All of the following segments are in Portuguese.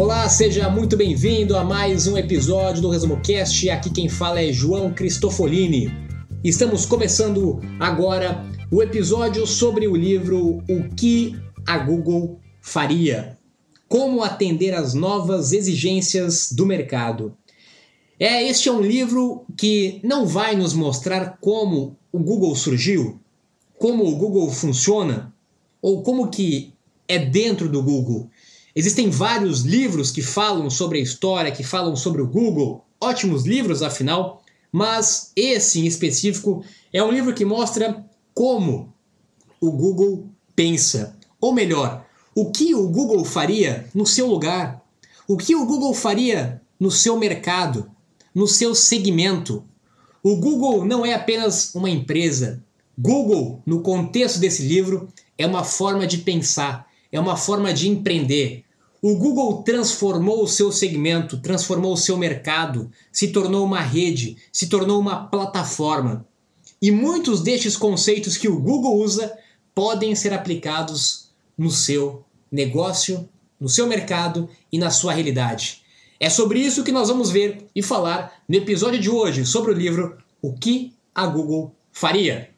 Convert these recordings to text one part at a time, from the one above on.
Olá, seja muito bem-vindo a mais um episódio do Resumo Cast. Aqui quem fala é João Cristofolini. Estamos começando agora o episódio sobre o livro O que a Google faria. Como atender às novas exigências do mercado. É, este é um livro que não vai nos mostrar como o Google surgiu, como o Google funciona, ou como que é dentro do Google. Existem vários livros que falam sobre a história, que falam sobre o Google, ótimos livros afinal, mas esse em específico é um livro que mostra como o Google pensa, ou melhor, o que o Google faria no seu lugar, o que o Google faria no seu mercado, no seu segmento. O Google não é apenas uma empresa. Google, no contexto desse livro, é uma forma de pensar, é uma forma de empreender. O Google transformou o seu segmento, transformou o seu mercado, se tornou uma rede, se tornou uma plataforma. E muitos destes conceitos que o Google usa podem ser aplicados no seu negócio, no seu mercado e na sua realidade. É sobre isso que nós vamos ver e falar no episódio de hoje sobre o livro O que a Google faria.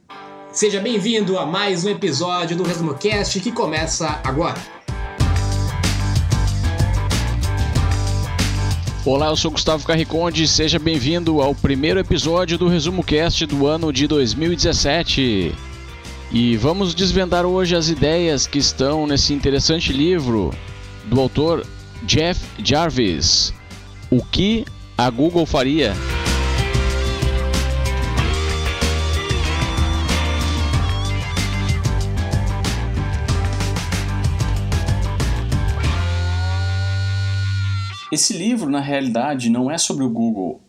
Seja bem-vindo a mais um episódio do ResumoCast que começa agora. Olá, eu sou Gustavo Carriconde, seja bem-vindo ao primeiro episódio do Resumo Cast do ano de 2017. E vamos desvendar hoje as ideias que estão nesse interessante livro do autor Jeff Jarvis. O que a Google faria? Esse livro, na realidade, não é sobre o Google.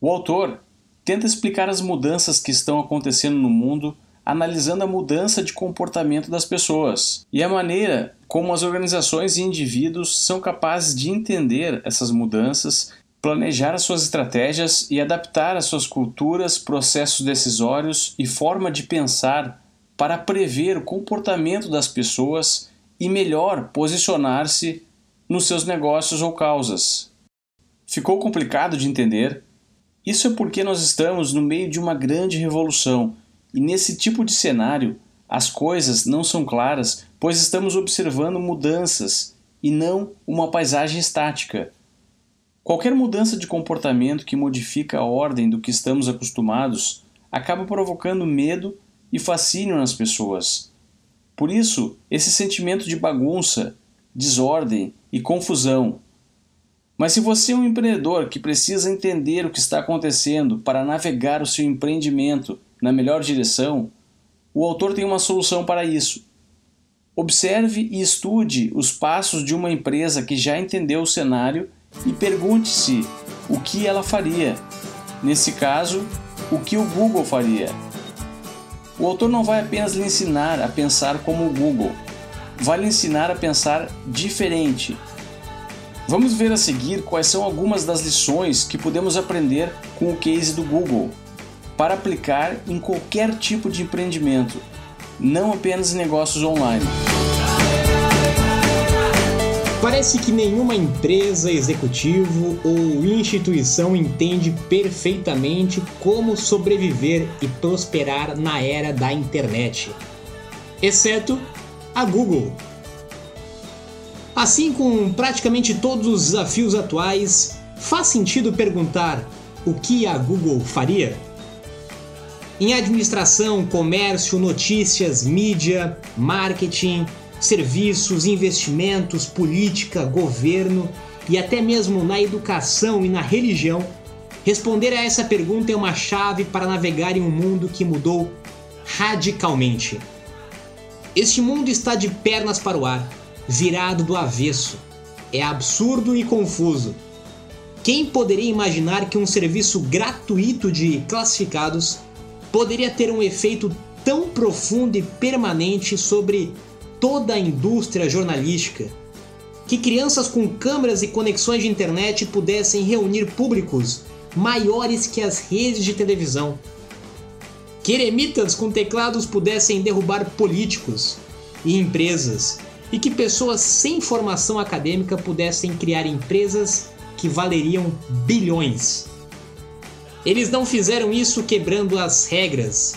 O autor tenta explicar as mudanças que estão acontecendo no mundo, analisando a mudança de comportamento das pessoas e a maneira como as organizações e indivíduos são capazes de entender essas mudanças, planejar as suas estratégias e adaptar as suas culturas, processos decisórios e forma de pensar para prever o comportamento das pessoas e melhor posicionar-se nos seus negócios ou causas. Ficou complicado de entender? Isso é porque nós estamos no meio de uma grande revolução e nesse tipo de cenário as coisas não são claras, pois estamos observando mudanças e não uma paisagem estática. Qualquer mudança de comportamento que modifica a ordem do que estamos acostumados acaba provocando medo e fascínio nas pessoas. Por isso, esse sentimento de bagunça, desordem e confusão. Mas se você é um empreendedor que precisa entender o que está acontecendo para navegar o seu empreendimento na melhor direção, o autor tem uma solução para isso. Observe e estude os passos de uma empresa que já entendeu o cenário e pergunte-se o que ela faria. Nesse caso, o que o Google faria. O autor não vai apenas lhe ensinar a pensar como o Google, vai lhe ensinar a pensar diferente. Vamos ver a seguir quais são algumas das lições que podemos aprender com o case do Google para aplicar em qualquer tipo de empreendimento, não apenas em negócios online. Parece que nenhuma empresa, executivo ou instituição entende perfeitamente como sobreviver e prosperar na era da internet, exceto a Google. Assim, com praticamente todos os desafios atuais, faz sentido perguntar o que a Google faria? Em administração, comércio, notícias, mídia, marketing, serviços, investimentos, política, governo e até mesmo na educação e na religião, responder a essa pergunta é uma chave para navegar em um mundo que mudou radicalmente. Este mundo está de pernas para o ar, virado do avesso. é absurdo e confuso. Quem poderia imaginar que um serviço gratuito de classificados poderia ter um efeito tão profundo e permanente sobre toda a indústria jornalística? Que crianças com câmeras e conexões de internet pudessem reunir públicos maiores que as redes de televisão? Que eremitas com teclados pudessem derrubar políticos e empresas? E que pessoas sem formação acadêmica pudessem criar empresas que valeriam bilhões. Eles não fizeram isso quebrando as regras.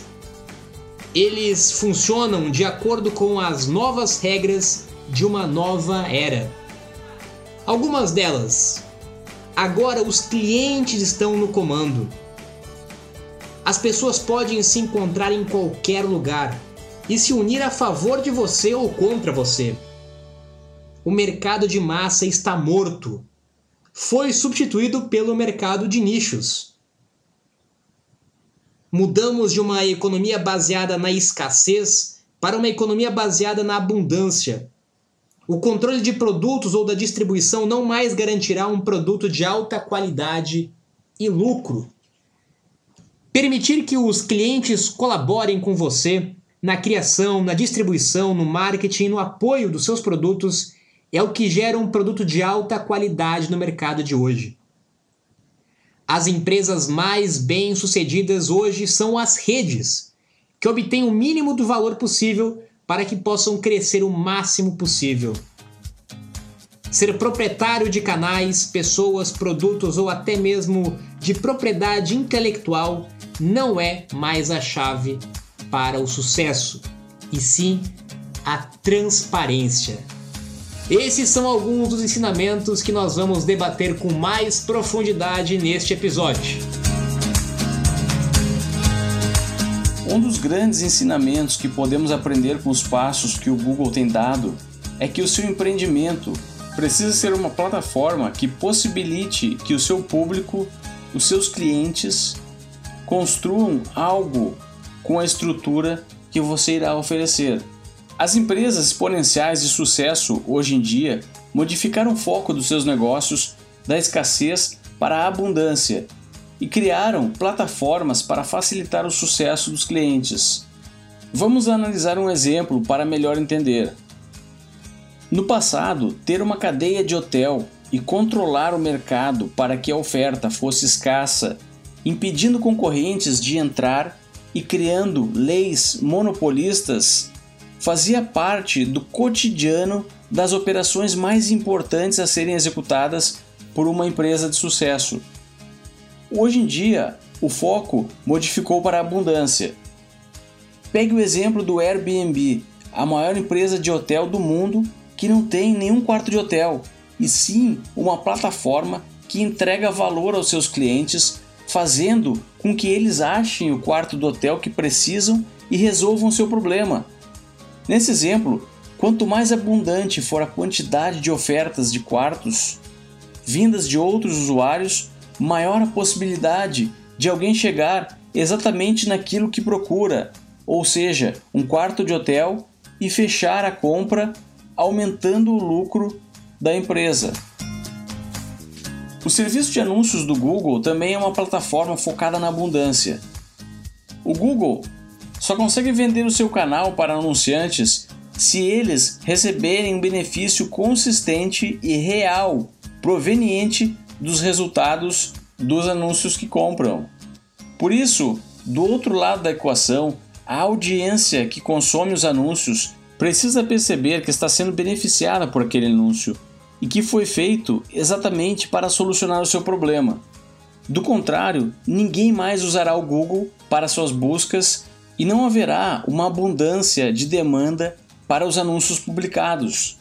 Eles funcionam de acordo com as novas regras de uma nova era. Algumas delas. Agora os clientes estão no comando. As pessoas podem se encontrar em qualquer lugar e se unir a favor de você ou contra você. O mercado de massa está morto foi substituído pelo mercado de nichos. Mudamos de uma economia baseada na escassez para uma economia baseada na abundância. O controle de produtos ou da distribuição não mais garantirá um produto de alta qualidade e lucro. Permitir que os clientes colaborem com você na criação, na distribuição, no marketing, no apoio dos seus produtos é o que gera um produto de alta qualidade no mercado de hoje. As empresas mais bem-sucedidas hoje são as redes, que obtêm o mínimo do valor possível para que possam crescer o máximo possível. Ser proprietário de canais, pessoas, produtos ou até mesmo de propriedade intelectual não é mais a chave para o sucesso, e sim a transparência. Esses são alguns dos ensinamentos que nós vamos debater com mais profundidade neste episódio. Um dos grandes ensinamentos que podemos aprender com os passos que o Google tem dado é que o seu empreendimento precisa ser uma plataforma que possibilite que o seu público, os seus clientes, construam algo com a estrutura que você irá oferecer. As empresas exponenciais de sucesso hoje em dia modificaram o foco dos seus negócios da escassez para a abundância e criaram plataformas para facilitar o sucesso dos clientes. Vamos analisar um exemplo para melhor entender. No passado, ter uma cadeia de hotel e controlar o mercado para que a oferta fosse escassa, impedindo concorrentes de entrar e criando leis monopolistas fazia parte do cotidiano das operações mais importantes a serem executadas por uma empresa de sucesso. Hoje em dia, o foco modificou para a abundância. Pegue o exemplo do Airbnb, a maior empresa de hotel do mundo que não tem nenhum quarto de hotel, e sim uma plataforma que entrega valor aos seus clientes, fazendo com que eles achem o quarto do hotel que precisam e resolvam seu problema Nesse exemplo, quanto mais abundante for a quantidade de ofertas de quartos vindas de outros usuários, maior a possibilidade de alguém chegar exatamente naquilo que procura, ou seja, um quarto de hotel e fechar a compra, aumentando o lucro da empresa. O serviço de anúncios do Google também é uma plataforma focada na abundância. O Google só consegue vender o seu canal para anunciantes se eles receberem um benefício consistente e real proveniente dos resultados dos anúncios que compram. Por isso, do outro lado da equação, a audiência que consome os anúncios precisa perceber que está sendo beneficiada por aquele anúncio e que foi feito exatamente para solucionar o seu problema. Do contrário, ninguém mais usará o Google para suas buscas e não haverá uma abundância de demanda para os anúncios publicados.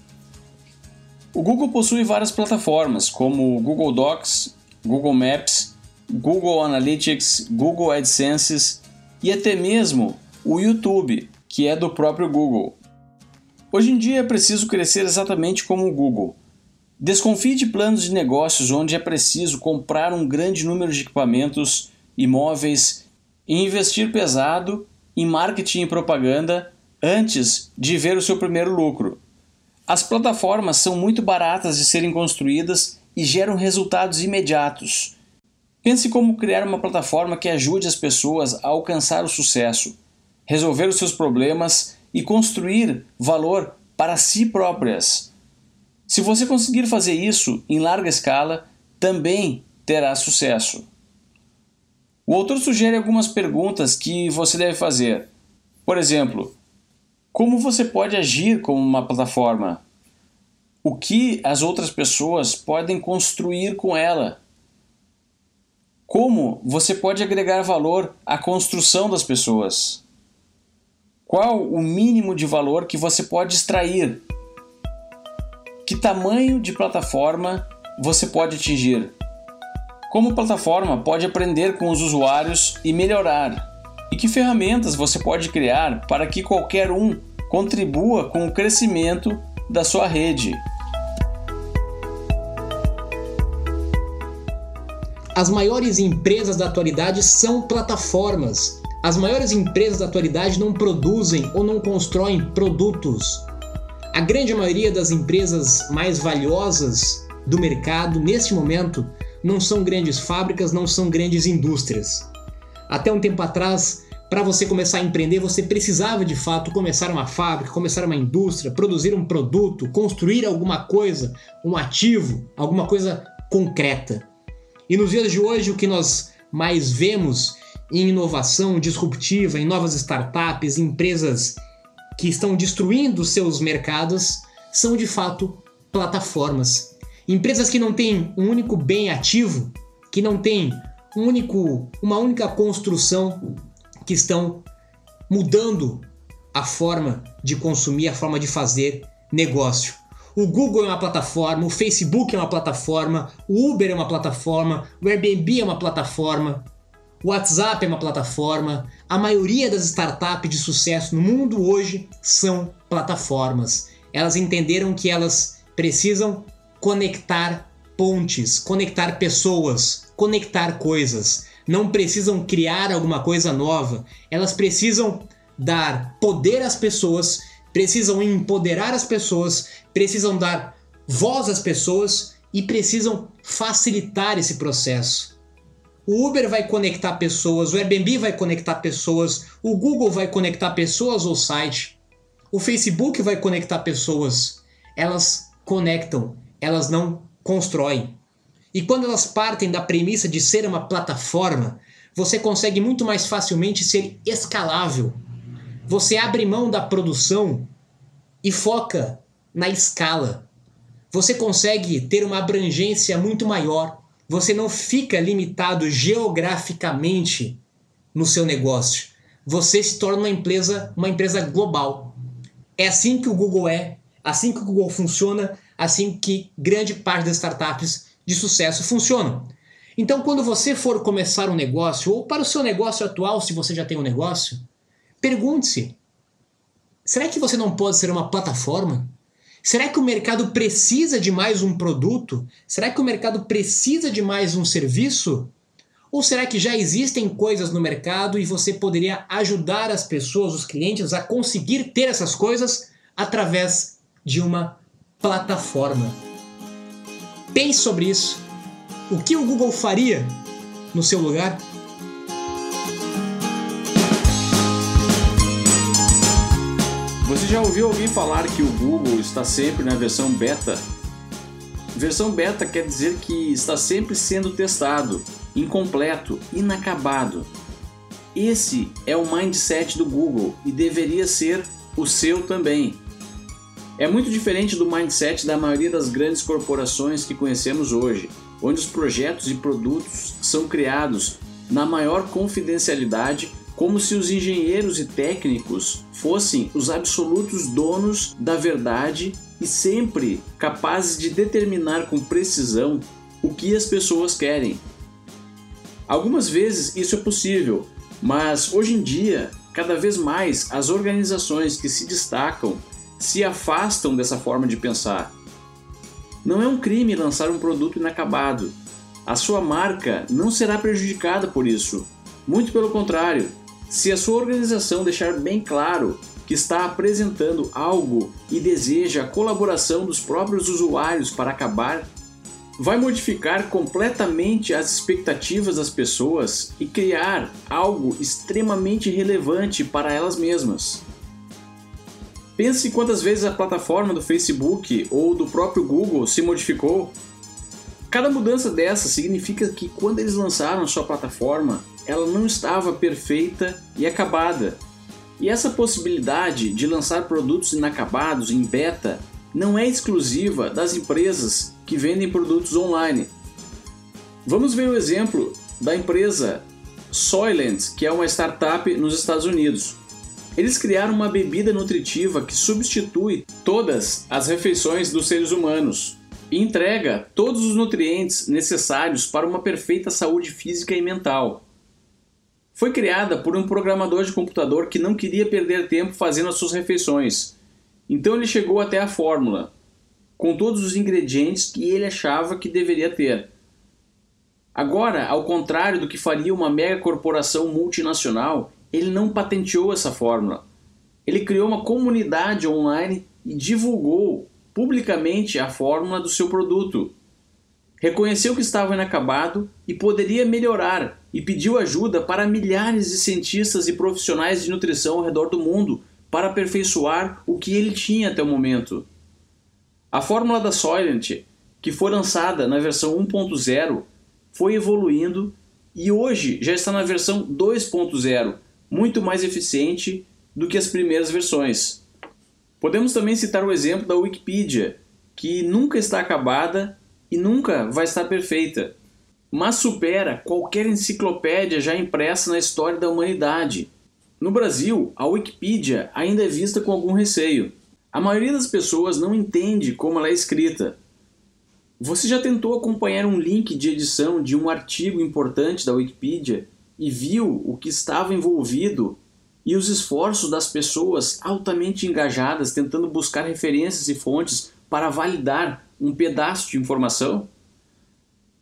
O Google possui várias plataformas, como Google Docs, Google Maps, Google Analytics, Google AdSense e até mesmo o YouTube, que é do próprio Google. Hoje em dia é preciso crescer exatamente como o Google. Desconfie de planos de negócios onde é preciso comprar um grande número de equipamentos, imóveis e investir pesado em marketing e propaganda antes de ver o seu primeiro lucro. As plataformas são muito baratas de serem construídas e geram resultados imediatos. Pense como criar uma plataforma que ajude as pessoas a alcançar o sucesso, resolver os seus problemas e construir valor para si próprias. Se você conseguir fazer isso em larga escala, também terá sucesso. O autor sugere algumas perguntas que você deve fazer. Por exemplo, como você pode agir como uma plataforma? O que as outras pessoas podem construir com ela? Como você pode agregar valor à construção das pessoas? Qual o mínimo de valor que você pode extrair? Que tamanho de plataforma você pode atingir? Como plataforma pode aprender com os usuários e melhorar? E que ferramentas você pode criar para que qualquer um contribua com o crescimento da sua rede? As maiores empresas da atualidade são plataformas. As maiores empresas da atualidade não produzem ou não constroem produtos. A grande maioria das empresas mais valiosas do mercado neste momento não são grandes fábricas, não são grandes indústrias. Até um tempo atrás, para você começar a empreender, você precisava de fato começar uma fábrica, começar uma indústria, produzir um produto, construir alguma coisa, um ativo, alguma coisa concreta. E nos dias de hoje, o que nós mais vemos em inovação disruptiva, em novas startups, empresas que estão destruindo seus mercados, são de fato plataformas. Empresas que não têm um único bem ativo, que não têm um único, uma única construção, que estão mudando a forma de consumir, a forma de fazer negócio. O Google é uma plataforma, o Facebook é uma plataforma, o Uber é uma plataforma, o Airbnb é uma plataforma, o WhatsApp é uma plataforma. A maioria das startups de sucesso no mundo hoje são plataformas. Elas entenderam que elas precisam conectar pontes, conectar pessoas, conectar coisas. Não precisam criar alguma coisa nova, elas precisam dar poder às pessoas, precisam empoderar as pessoas, precisam dar voz às pessoas e precisam facilitar esse processo. O Uber vai conectar pessoas, o Airbnb vai conectar pessoas, o Google vai conectar pessoas ao site, o Facebook vai conectar pessoas. Elas conectam, elas não constroem. E quando elas partem da premissa de ser uma plataforma, você consegue muito mais facilmente ser escalável. Você abre mão da produção e foca na escala. Você consegue ter uma abrangência muito maior. Você não fica limitado geograficamente no seu negócio. Você se torna uma empresa, uma empresa global. É assim que o Google é, assim que o Google funciona, assim que grande parte das startups de sucesso funcionam. Então, quando você for começar um negócio, ou para o seu negócio atual, se você já tem um negócio, pergunte-se: será que você não pode ser uma plataforma? Será que o mercado precisa de mais um produto? Será que o mercado precisa de mais um serviço? Ou será que já existem coisas no mercado e você poderia ajudar as pessoas, os clientes, a conseguir ter essas coisas através de uma plataforma. Pense sobre isso. O que o Google faria no seu lugar? Você já ouviu alguém falar que o Google está sempre na versão beta? Versão beta quer dizer que está sempre sendo testado, incompleto, inacabado. Esse é o mindset do Google e deveria ser o seu também. É muito diferente do mindset da maioria das grandes corporações que conhecemos hoje, onde os projetos e produtos são criados na maior confidencialidade, como se os engenheiros e técnicos fossem os absolutos donos da verdade e sempre capazes de determinar com precisão o que as pessoas querem. Algumas vezes isso é possível, mas hoje em dia, cada vez mais as organizações que se destacam se afastam dessa forma de pensar. Não é um crime lançar um produto inacabado. A sua marca não será prejudicada por isso. Muito pelo contrário, se a sua organização deixar bem claro que está apresentando algo e deseja a colaboração dos próprios usuários para acabar, vai modificar completamente as expectativas das pessoas e criar algo extremamente relevante para elas mesmas. Pense quantas vezes a plataforma do Facebook ou do próprio Google se modificou. Cada mudança dessa significa que quando eles lançaram sua plataforma, ela não estava perfeita e acabada. E essa possibilidade de lançar produtos inacabados em beta não é exclusiva das empresas que vendem produtos online. Vamos ver o exemplo da empresa Soylent, que é uma startup nos Estados Unidos. Eles criaram uma bebida nutritiva que substitui todas as refeições dos seres humanos e entrega todos os nutrientes necessários para uma perfeita saúde física e mental. Foi criada por um programador de computador que não queria perder tempo fazendo as suas refeições. Então ele chegou até a fórmula, com todos os ingredientes que ele achava que deveria ter. Agora, ao contrário do que faria uma mega corporação multinacional, ele não patenteou essa fórmula. Ele criou uma comunidade online e divulgou publicamente a fórmula do seu produto. Reconheceu que estava inacabado e poderia melhorar e pediu ajuda para milhares de cientistas e profissionais de nutrição ao redor do mundo para aperfeiçoar o que ele tinha até o momento. A fórmula da Soylent, que foi lançada na versão 1.0, foi evoluindo e hoje já está na versão 2.0, muito mais eficiente do que as primeiras versões. Podemos também citar o exemplo da Wikipedia, que nunca está acabada e nunca vai estar perfeita, mas supera qualquer enciclopédia já impressa na história da humanidade. No Brasil, a Wikipedia ainda é vista com algum receio. A maioria das pessoas não entende como ela é escrita. Você já tentou acompanhar um link de edição de um artigo importante da Wikipedia e viu o que estava envolvido e os esforços das pessoas altamente engajadas tentando buscar referências e fontes para validar um pedaço de informação?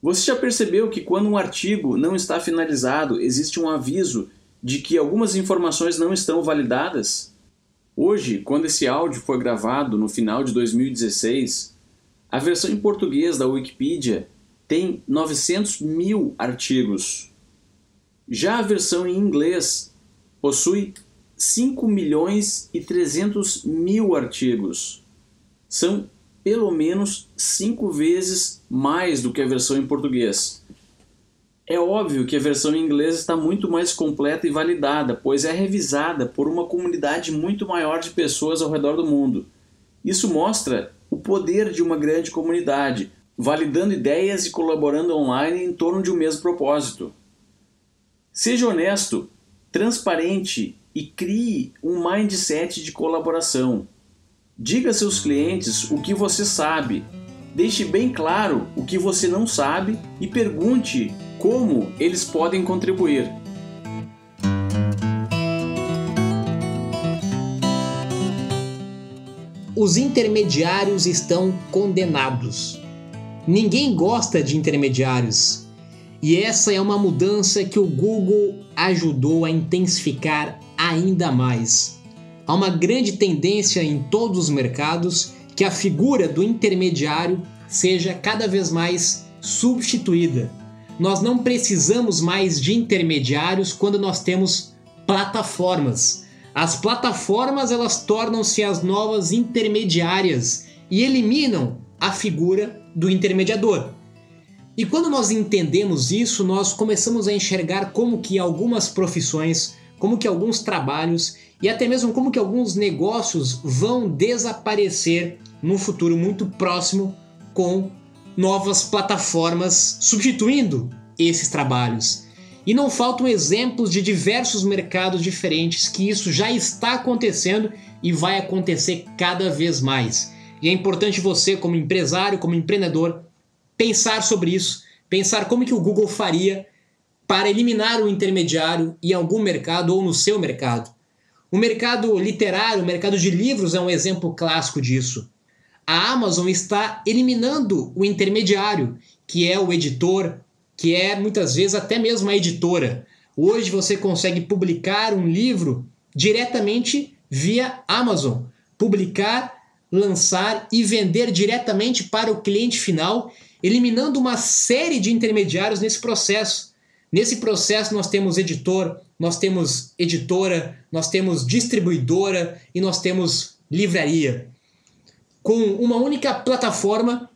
Você já percebeu que quando um artigo não está finalizado, existe um aviso de que algumas informações não estão validadas? Hoje, quando esse áudio foi gravado no final de 2016, a versão em português da Wikipedia tem 900 mil artigos. Já a versão em inglês possui 5 milhões e 300 mil artigos. São pelo menos 5 vezes mais do que a versão em português. É óbvio que a versão em inglês está muito mais completa e validada, pois é revisada por uma comunidade muito maior de pessoas ao redor do mundo. Isso mostra o poder de uma grande comunidade, validando ideias e colaborando online em torno de um mesmo propósito. Seja honesto, transparente e crie um mindset de colaboração. Diga a seus clientes o que você sabe, deixe bem claro o que você não sabe e pergunte como eles podem contribuir. Os intermediários estão condenados. Ninguém gosta de intermediários, e essa é uma mudança que o Google ajudou a intensificar ainda mais. Há uma grande tendência em todos os mercados que a figura do intermediário seja cada vez mais substituída. Nós não precisamos mais de intermediários quando nós temos plataformas. As plataformas elas tornam-se as novas intermediárias e eliminam a figura do intermediador. E quando nós entendemos isso, nós começamos a enxergar como que algumas profissões, como que alguns trabalhos e até mesmo como que alguns negócios vão desaparecer no futuro muito próximo com novas plataformas substituindo esses trabalhos. E não faltam exemplos de diversos mercados diferentes que isso já está acontecendo e vai acontecer cada vez mais. E é importante você, como empresário, como empreendedor, pensar sobre isso, pensar como que o Google faria para eliminar o intermediário em algum mercado ou no seu mercado. O mercado literário, o mercado de livros é um exemplo clássico disso. A Amazon está eliminando o intermediário, que é o editor, que é muitas vezes até mesmo a editora. Hoje você consegue publicar um livro diretamente via Amazon, publicar, lançar e vender diretamente para o cliente final, eliminando uma série de intermediários nesse processo. Nesse processo nós temos editor, nós temos editora, nós temos distribuidora e nós temos livraria. Com uma única plataforma,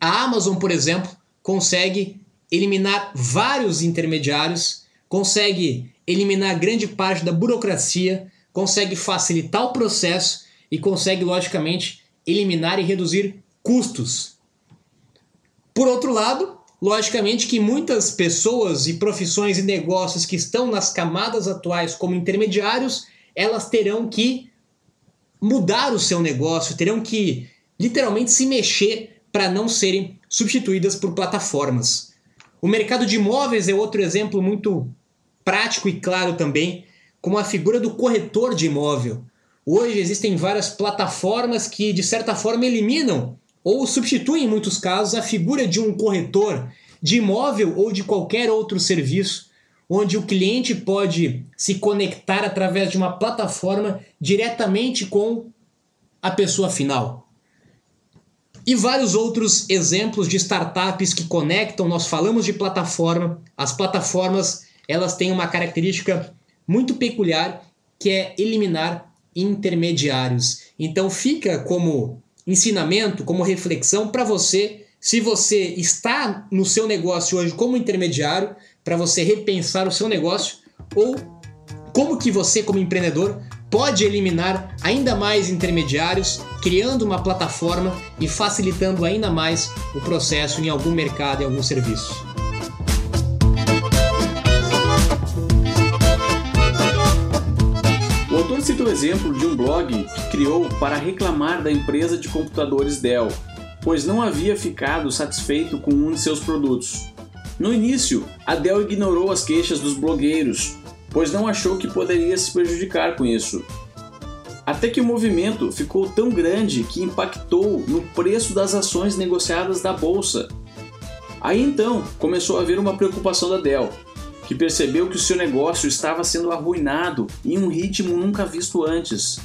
a Amazon, por exemplo, consegue eliminar vários intermediários, consegue eliminar grande parte da burocracia, consegue facilitar o processo e consegue, logicamente, eliminar e reduzir custos. Por outro lado, logicamente que muitas pessoas e profissões e negócios que estão nas camadas atuais como intermediários, elas terão que mudar o seu negócio, terão que literalmente se mexer para não serem substituídas por plataformas. O mercado de imóveis é outro exemplo muito prático e claro também, como a figura do corretor de imóvel. Hoje existem várias plataformas que, de certa forma, eliminam ou substituem, em muitos casos, a figura de um corretor de imóvel ou de qualquer outro serviço, onde o cliente pode se conectar através de uma plataforma diretamente com a pessoa final. E vários outros exemplos de startups que conectam, nós falamos de plataforma, as plataformas elas têm uma característica muito peculiar que é eliminar intermediários. Então fica como ensinamento, como reflexão para você, se você está no seu negócio hoje como intermediário, para você repensar o seu negócio ou como que você como empreendedor pode eliminar ainda mais intermediários, criando uma plataforma e facilitando ainda mais o processo em algum mercado e algum serviço. Cita o exemplo de um blog que criou para reclamar da empresa de computadores Dell, pois não havia ficado satisfeito com um de seus produtos. No início, a Dell ignorou as queixas dos blogueiros, pois não achou que poderia se prejudicar com isso. Até que o movimento ficou tão grande que impactou no preço das ações negociadas da bolsa. Aí então começou a haver uma preocupação da Dell, que percebeu que o seu negócio estava sendo arruinado em um ritmo nunca visto antes.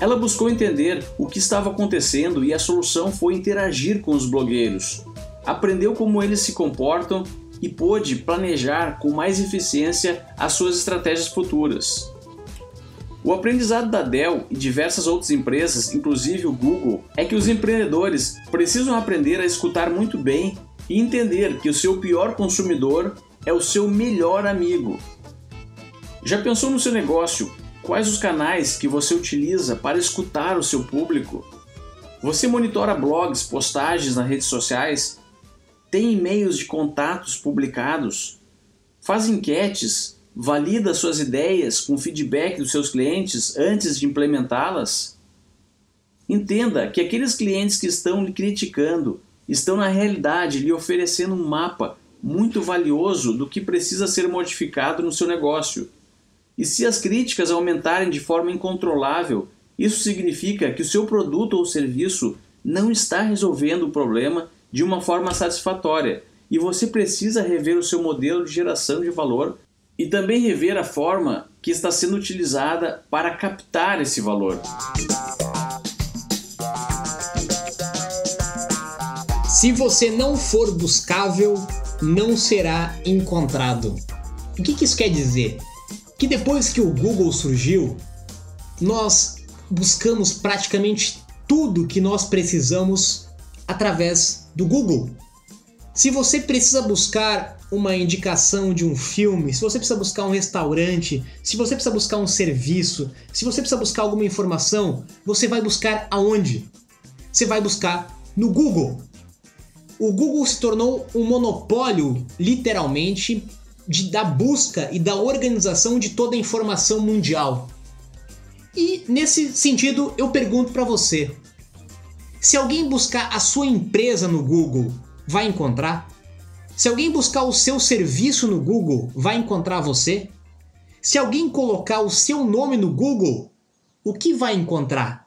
Ela buscou entender o que estava acontecendo e a solução foi interagir com os blogueiros. Aprendeu como eles se comportam e pôde planejar com mais eficiência as suas estratégias futuras. O aprendizado da Dell e diversas outras empresas, inclusive o Google, é que os empreendedores precisam aprender a escutar muito bem e entender que o seu pior consumidor é o seu melhor amigo. Já pensou no seu negócio? Quais os canais que você utiliza para escutar o seu público? Você monitora blogs, postagens nas redes sociais? Tem e-mails de contatos publicados? Faz enquetes? Valida suas ideias com feedback dos seus clientes antes de implementá-las? Entenda que aqueles clientes que estão lhe criticando estão na realidade lhe oferecendo um mapa muito valioso do que precisa ser modificado no seu negócio. E se as críticas aumentarem de forma incontrolável, isso significa que o seu produto ou serviço não está resolvendo o problema de uma forma satisfatória e você precisa rever o seu modelo de geração de valor e também rever a forma que está sendo utilizada para captar esse valor. Se você não for buscável, não será encontrado. O que, isso quer dizer? Que depois que o Google surgiu, nós buscamos praticamente tudo que nós precisamos através do Google. Se você precisa buscar uma indicação de um filme, se você precisa buscar um restaurante, se você precisa buscar um serviço, se você precisa buscar alguma informação, você vai buscar aonde? Você vai buscar no Google o Google se tornou um monopólio, literalmente, de, da busca e da organização de toda a informação mundial. E nesse sentido, eu pergunto para você: se alguém buscar a sua empresa no Google, vai encontrar? Se alguém buscar o seu serviço no Google, vai encontrar você? Se alguém colocar o seu nome no Google, o que vai encontrar?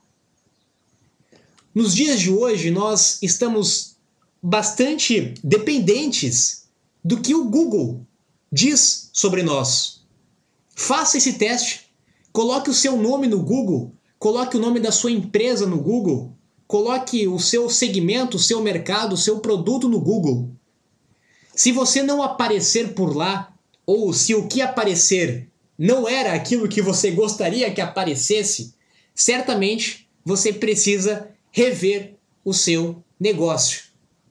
Nos dias de hoje, nós estamos bastante dependentes do que o Google diz sobre nós. Faça esse teste. Coloque o seu nome no Google, coloque o nome da sua empresa no Google, coloque o seu segmento, o seu mercado, o seu produto no Google. Se você não aparecer por lá, ou se o que aparecer não era aquilo que você gostaria que aparecesse, certamente você precisa rever o seu negócio.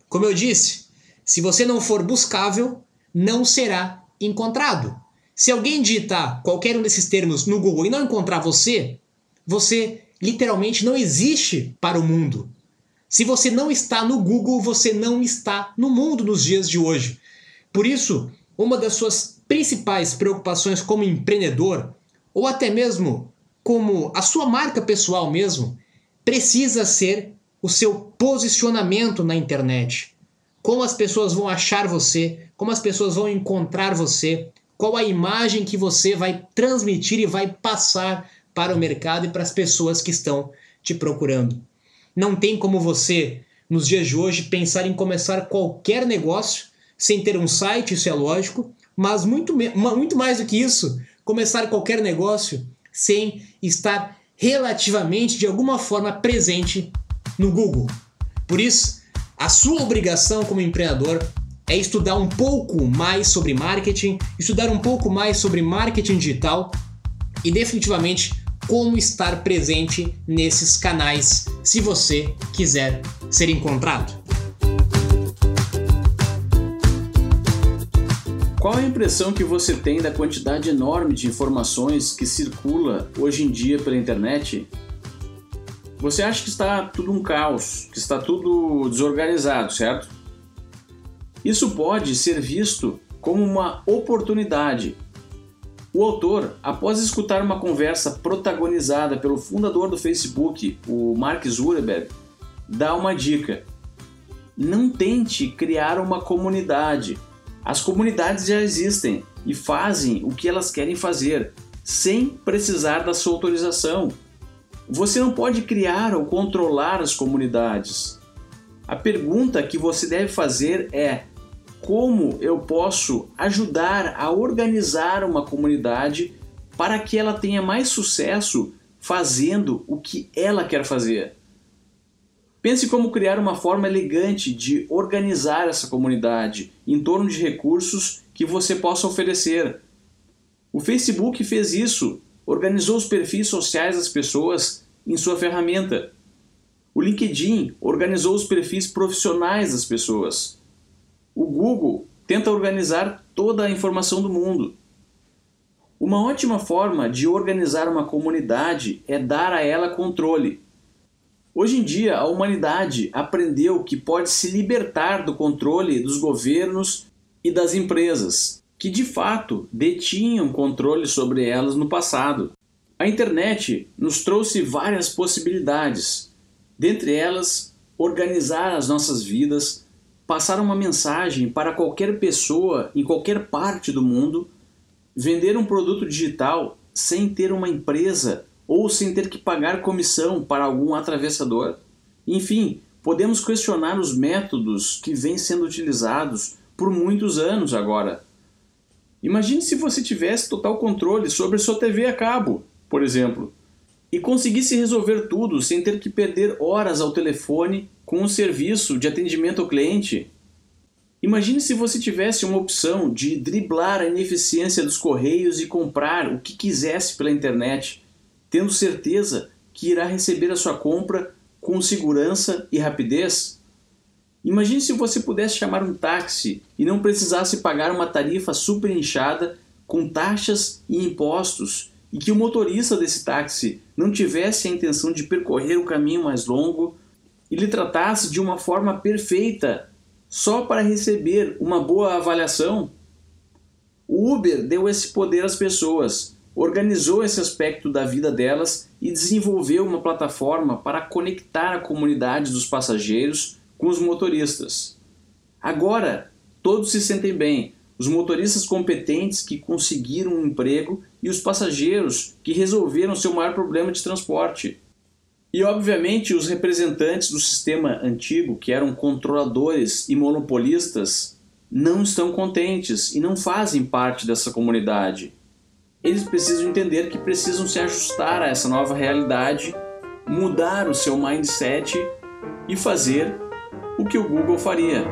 Como eu disse, se você não for buscável, não será encontrado. Se alguém digitar qualquer um desses termos no Google e não encontrar você, você literalmente não existe para o mundo. Se você não está no Google, você não está no mundo nos dias de hoje. Por isso, uma das suas principais preocupações como empreendedor, ou até mesmo como a sua marca pessoal mesmo, precisa ser o seu posicionamento na internet. Como as pessoas vão achar você, como as pessoas vão encontrar você, qual a imagem que você vai transmitir e vai passar para o mercado e para as pessoas que estão te procurando. Não tem como você, nos dias de hoje, pensar em começar qualquer negócio sem ter um site, isso é lógico, mas muito, muito mais do que isso, começar qualquer negócio sem estar relativamente, de alguma forma, presente no Google. Por isso, a sua obrigação como empreendedor é estudar um pouco mais sobre marketing, estudar um pouco mais sobre marketing digital e definitivamente como estar presente nesses canais se você quiser ser encontrado. Qual a impressão que você tem da quantidade enorme de informações que circula hoje em dia pela internet? Você acha que está tudo um caos, que está tudo desorganizado, certo? Isso pode ser visto como uma oportunidade. O autor, após escutar uma conversa protagonizada pelo fundador do Facebook, o Mark Zuckerberg, dá uma dica. Não tente criar uma comunidade. As comunidades já existem e fazem o que elas querem fazer, sem precisar da sua autorização. Você não pode criar ou controlar as comunidades. A pergunta que você deve fazer é: como eu posso ajudar a organizar uma comunidade para que ela tenha mais sucesso fazendo o que ela quer fazer? Pense como criar uma forma elegante de organizar essa comunidade em torno de recursos que você possa oferecer. O Facebook fez isso, organizou os perfis sociais das pessoas em sua ferramenta. O LinkedIn organizou os perfis profissionais das pessoas. O Google tenta organizar toda a informação do mundo. Uma ótima forma de organizar uma comunidade é dar a ela controle. Hoje em dia, a humanidade aprendeu que pode se libertar do controle dos governos e das empresas, que de fato detinham controle sobre elas no passado. A internet nos trouxe várias possibilidades, dentre elas, organizar as nossas vidas, passar uma mensagem para qualquer pessoa em qualquer parte do mundo, vender um produto digital sem ter uma empresa ou sem ter que pagar comissão para algum atravessador. Enfim, podemos questionar os métodos que vêm sendo utilizados por muitos anos agora. Imagine se você tivesse total controle sobre sua TV a cabo por exemplo, e conseguisse resolver tudo sem ter que perder horas ao telefone com um serviço de atendimento ao cliente. Imagine se você tivesse uma opção de driblar a ineficiência dos correios e comprar o que quisesse pela internet, tendo certeza que irá receber a sua compra com segurança e rapidez. Imagine se você pudesse chamar um táxi e não precisasse pagar uma tarifa super inchada com taxas e impostos e que o motorista desse táxi não tivesse a intenção de percorrer o caminho mais longo e lhe tratasse de uma forma perfeita só para receber uma boa avaliação? O Uber deu esse poder às pessoas, organizou esse aspecto da vida delas e desenvolveu uma plataforma para conectar a comunidade dos passageiros com os motoristas. Agora, todos se sentem bem, os motoristas competentes que conseguiram um emprego e os passageiros que resolveram seu maior problema de transporte. E, obviamente, os representantes do sistema antigo, que eram controladores e monopolistas, não estão contentes e não fazem parte dessa comunidade. eles precisam entender que precisam se ajustar a essa nova realidade, mudar o seu mindset e fazer o que o Google faria.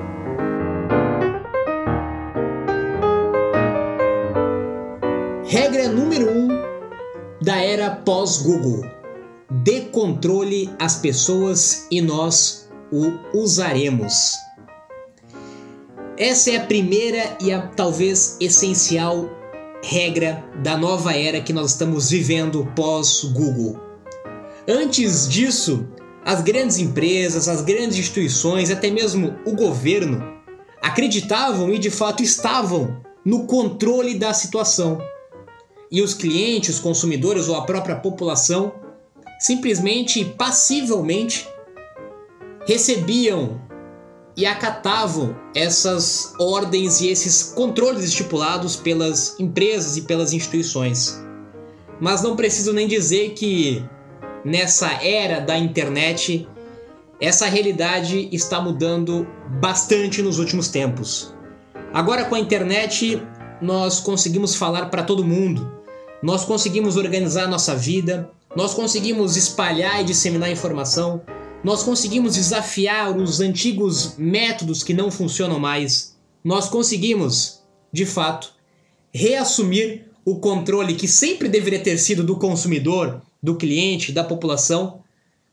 Regra número 1 um da era pós-Google: dê controle às pessoas e nós o usaremos. Essa é a primeira e a talvez essencial regra da nova era que nós estamos vivendo pós-Google. Antes disso, as grandes empresas, as grandes instituições, até mesmo o governo, acreditavam e de fato estavam no controle da situação. E os clientes, os consumidores ou a própria população simplesmente passivelmente recebiam e acatavam essas ordens e esses controles estipulados pelas empresas e pelas instituições. Mas não preciso nem dizer que nessa era da internet essa realidade está mudando bastante nos últimos tempos. Agora com a internet nós conseguimos falar para todo mundo, nós conseguimos organizar nossa vida, nós conseguimos espalhar e disseminar informação, nós conseguimos desafiar os antigos métodos que não funcionam mais. Nós conseguimos, de fato, reassumir o controle que sempre deveria ter sido do consumidor, do cliente, da população,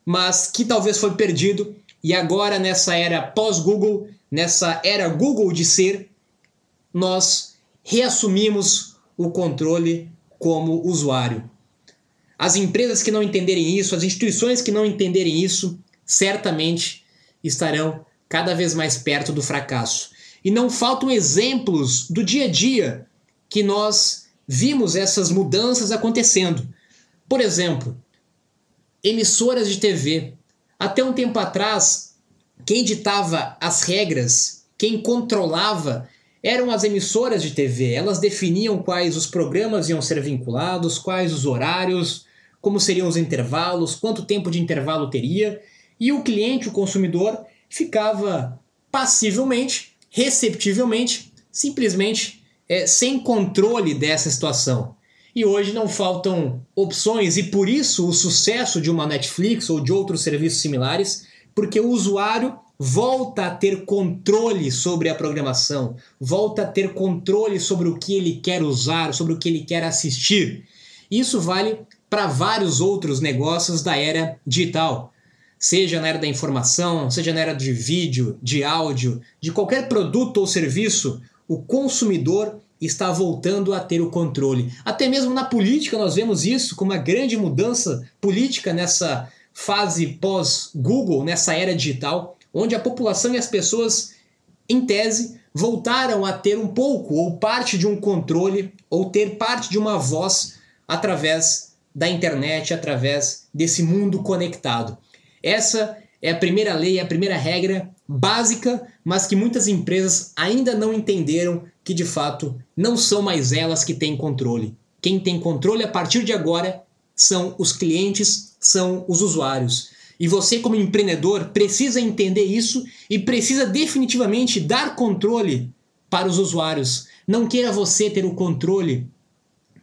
mas que talvez foi perdido e agora nessa era pós-Google, nessa era Google de ser, nós reassumimos o controle como usuário. As empresas que não entenderem isso, as instituições que não entenderem isso, certamente estarão cada vez mais perto do fracasso. E não faltam exemplos do dia a dia que nós vimos essas mudanças acontecendo. Por exemplo, emissoras de TV. Até um tempo atrás, quem ditava as regras, quem controlava eram as emissoras de TV. Elas definiam quais os programas iam ser vinculados, quais os horários, como seriam os intervalos, quanto tempo de intervalo teria e o cliente, o consumidor, ficava passivelmente, receptivelmente, simplesmente é, sem controle dessa situação. E hoje não faltam opções, e por isso o sucesso de uma Netflix ou de outros serviços similares, porque o usuário volta a ter controle sobre a programação, volta a ter controle sobre o que ele quer usar, sobre o que ele quer assistir. Isso vale para vários outros negócios da era digital seja na era da informação, seja na era de vídeo, de áudio, de qualquer produto ou serviço, o consumidor está voltando a ter o controle. Até mesmo na política nós vemos isso como uma grande mudança política nessa fase pós-Google, nessa era digital, onde a população e as pessoas, em tese, voltaram a ter um pouco ou parte de um controle ou ter parte de uma voz através da internet, através desse mundo conectado. Essa é a primeira lei, a primeira regra básica, mas que muitas empresas ainda não entenderam que de fato não são mais elas que têm controle. Quem tem controle a partir de agora são os clientes, são os usuários. E você, como empreendedor, precisa entender isso e precisa definitivamente dar controle para os usuários. Não queira você ter o controle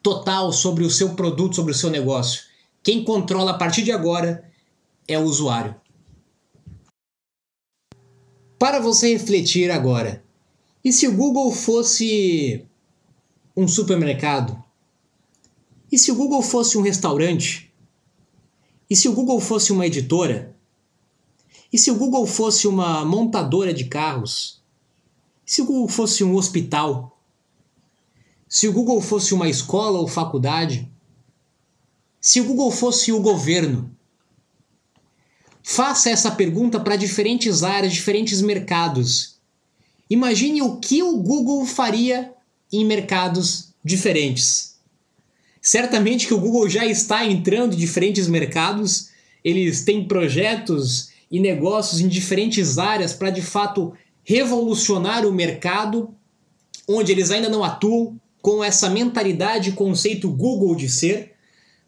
total sobre o seu produto, sobre o seu negócio. Quem controla a partir de agora é o usuário. Para você refletir agora, e se o Google fosse um supermercado? E se o Google fosse um restaurante? E se o Google fosse uma editora? E se o Google fosse uma montadora de carros? E se o Google fosse um hospital? Se o Google fosse uma escola ou faculdade? Se o Google fosse o governo? Faça essa pergunta para diferentes áreas, diferentes mercados. Imagine o que o Google faria em mercados diferentes. Certamente que o Google já está entrando em diferentes mercados, eles têm projetos e negócios em diferentes áreas para de fato revolucionar o mercado onde eles ainda não atuam com essa mentalidade e conceito Google de ser,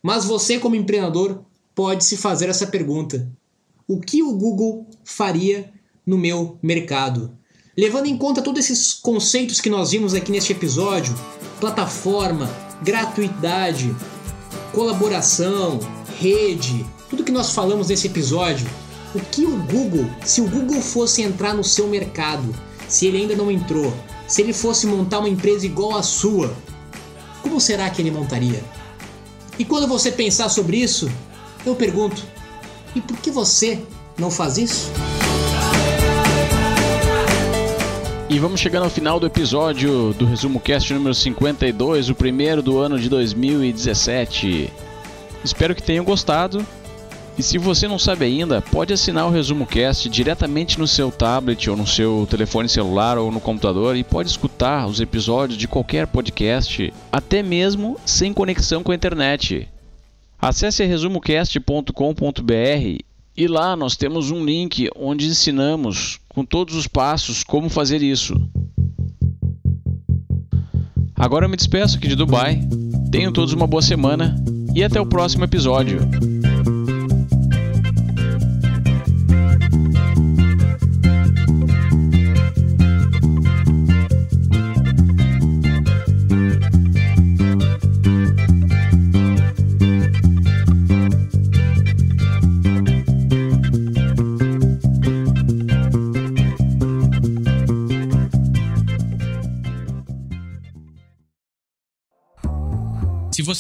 mas você como empreendedor pode se fazer essa pergunta: o que o Google faria no meu mercado. Levando em conta todos esses conceitos que nós vimos aqui neste episódio, plataforma, gratuidade, colaboração, rede, tudo que nós falamos nesse episódio. O que o Google, se o Google fosse entrar no seu mercado, se ele ainda não entrou, se ele fosse montar uma empresa igual à sua, como será que ele montaria? E quando você pensar sobre isso, eu pergunto: e por que você não faz isso? E vamos chegando ao final do episódio do Resumo Cast número 52, o primeiro do ano de 2017. Espero que tenham gostado. E se você não sabe ainda, pode assinar o Resumo Cast diretamente no seu tablet ou no seu telefone celular ou no computador e pode escutar os episódios de qualquer podcast, até mesmo sem conexão com a internet. Acesse resumocast.com.br e lá nós temos um link onde ensinamos com todos os passos como fazer isso. Agora eu me despeço aqui de Dubai. Tenham todos uma boa semana e até o próximo episódio.